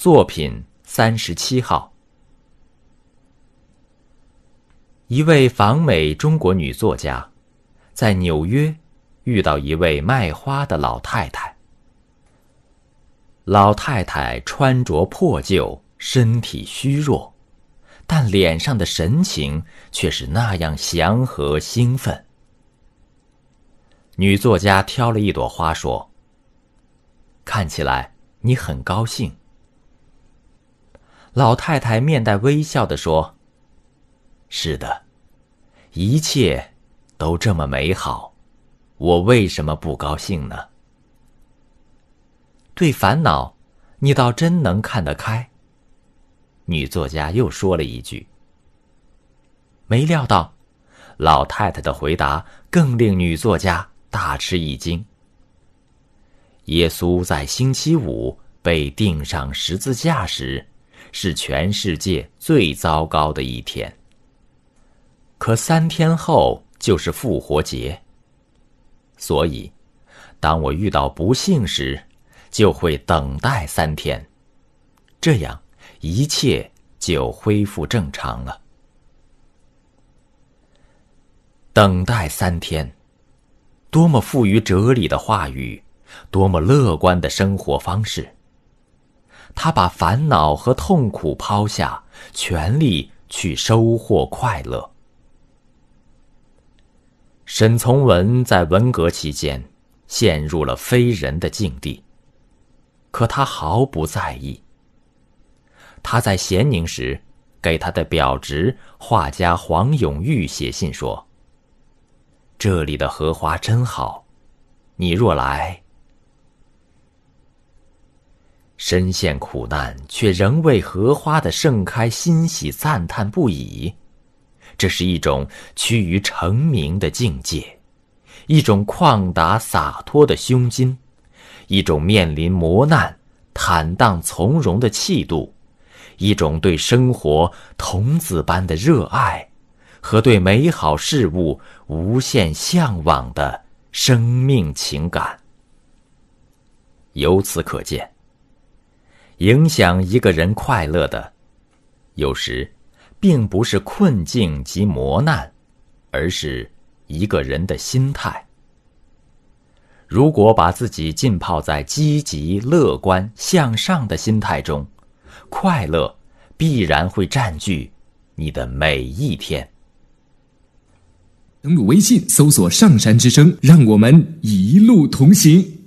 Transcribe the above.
作品三十七号。一位访美中国女作家，在纽约遇到一位卖花的老太太。老太太穿着破旧，身体虚弱，但脸上的神情却是那样祥和兴奋。女作家挑了一朵花说：“看起来你很高兴。”老太太面带微笑的说：“是的，一切都这么美好，我为什么不高兴呢？”对烦恼，你倒真能看得开。女作家又说了一句。没料到，老太太的回答更令女作家大吃一惊。耶稣在星期五被钉上十字架时，是全世界最糟糕的一天。可三天后就是复活节，所以，当我遇到不幸时，就会等待三天，这样一切就恢复正常了。等待三天，多么富于哲理的话语，多么乐观的生活方式。他把烦恼和痛苦抛下，全力去收获快乐。沈从文在文革期间陷入了非人的境地。可他毫不在意。他在咸宁时，给他的表侄画家黄永玉写信说：“这里的荷花真好，你若来。”身陷苦难却仍为荷花的盛开欣喜赞叹不已，这是一种趋于成名的境界，一种旷达洒脱的胸襟。一种面临磨难坦荡从容的气度，一种对生活童子般的热爱，和对美好事物无限向往的生命情感。由此可见，影响一个人快乐的，有时并不是困境及磨难，而是一个人的心态。如果把自己浸泡在积极、乐观、向上的心态中，快乐必然会占据你的每一天。登录微信，搜索“上山之声”，让我们一路同行。